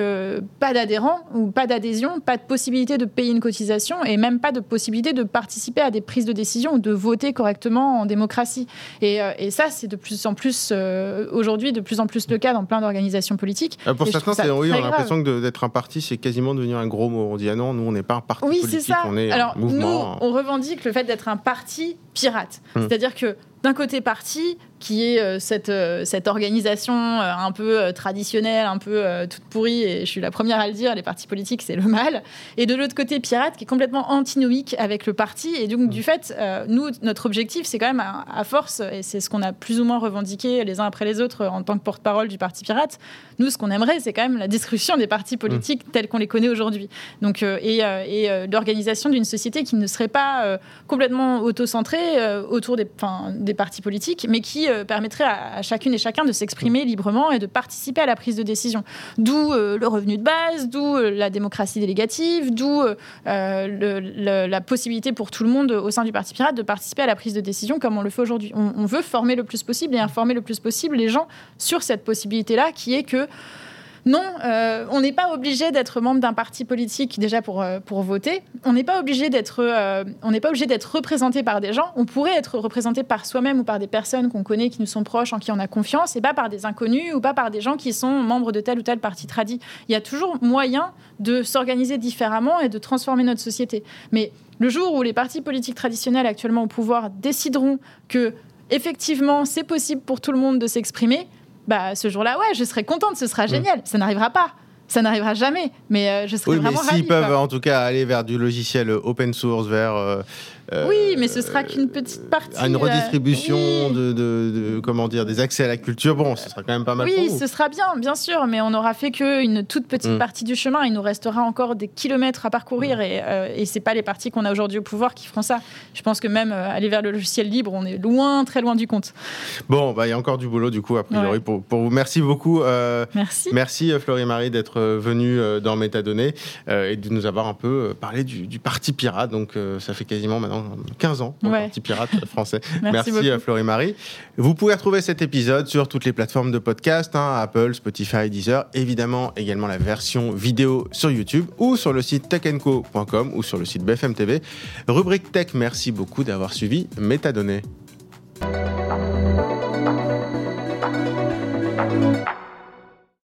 Speaker 2: pas d'adhérents ou pas d'adhésion, pas de possibilité de payer une cotisation et même pas de possibilité de participer à des prises de décision ou de voter correctement en démocratie. Et, euh, et ça, c'est de plus en plus, euh, aujourd'hui, de plus en plus le cas dans plein d'organisations politiques.
Speaker 1: Euh, pour certains, c'est, oui, on a l'impression que d'être un parti, c'est quasiment devenir un gros mot. On dit, ah non, nous, on n'est pas un parti
Speaker 2: oui,
Speaker 1: politique,
Speaker 2: c'est ça.
Speaker 1: on est
Speaker 2: Alors,
Speaker 1: un mouvement.
Speaker 2: Nous, on revendique le fait d'être un parti pirate. Hum. C'est-à-dire que d'un côté parti, qui est euh, cette, euh, cette organisation euh, un peu traditionnelle, un peu toute pourrie, et je suis la première à le dire, les partis politiques, c'est le mal. Et de l'autre côté, Pirate, qui est complètement antinomique avec le parti. Et donc, du fait, nous, notre objectif, c'est quand même, à, force, et c'est ce qu'on a plus ou moins revendiqué les uns après les autres en tant que porte-parole du Parti Pirate, nous, ce qu'on aimerait, c'est quand même la destruction des partis politiques tels qu'on les connaît aujourd'hui. Donc, et, et l'organisation d'une société qui ne serait pas complètement auto-centrée autour des, des partis politiques, mais qui euh, permettrait à, chacune et chacun de s'exprimer librement et de participer à la prise de décision. D'où euh, le revenu de base, d'où euh, la démocratie délégative, d'où la possibilité pour tout le monde au sein du Parti Pirate de participer à la prise de décision comme on le fait aujourd'hui. On, on veut former le plus possible et informer le plus possible les gens sur cette possibilité-là qui est que non, euh, on n'est pas obligé d'être membre d'un parti politique déjà pour, euh, pour voter. On n'est pas obligé d'être euh, on n'est pas obligé d'être représenté par des gens. On pourrait être représenté par soi-même ou par des personnes qu'on connaît, qui nous sont proches, en qui on a confiance, et pas par des inconnus ou pas par des gens qui sont membres de tel ou tel parti tradit. Il y a toujours moyen de s'organiser différemment et de transformer notre société. Mais le jour où les partis politiques traditionnels actuellement au pouvoir décideront que effectivement c'est possible pour tout le monde de s'exprimer, bah, ce jour-là, ouais, je serais contente, ce sera génial. Ça n'arrivera pas. Ça n'arrivera jamais, mais euh, je serais oui, vraiment
Speaker 1: mais s'ils peuvent en tout cas aller vers du logiciel open source, vers euh,
Speaker 2: euh, oui, mais ce sera qu'une petite partie.
Speaker 1: Une redistribution de, comment dire, des accès à la culture. Bon, ce sera quand même pas mal.
Speaker 2: Oui, ce sera bien, bien sûr, mais on n'aura fait qu'une toute petite mm. partie du chemin. Il nous restera encore des kilomètres à parcourir mm. et, euh, et c'est pas les partis qu'on a aujourd'hui au pouvoir qui feront ça. Je pense que même euh, aller vers le logiciel libre, on est loin, très loin du compte.
Speaker 1: Bon, bah il y a encore du boulot du coup a priori pour, pour, vous. Merci beaucoup.
Speaker 2: merci.
Speaker 1: Merci Florie Marie d'être venue dans Métadonnées et de nous avoir un peu parlé du, du parti pirate. Donc ça fait quasiment maintenant 15 ans dans Parti Pirate français.
Speaker 2: Merci,
Speaker 1: Merci Florie Marie. Vous pouvez retrouver cet épisode sur toutes les plateformes de podcast, hein, Apple, Spotify, Deezer, évidemment également la version vidéo sur YouTube ou sur le site techenco.com ou sur le site BFM TV. Rubrique Tech, merci beaucoup d'avoir suivi Métadonnées.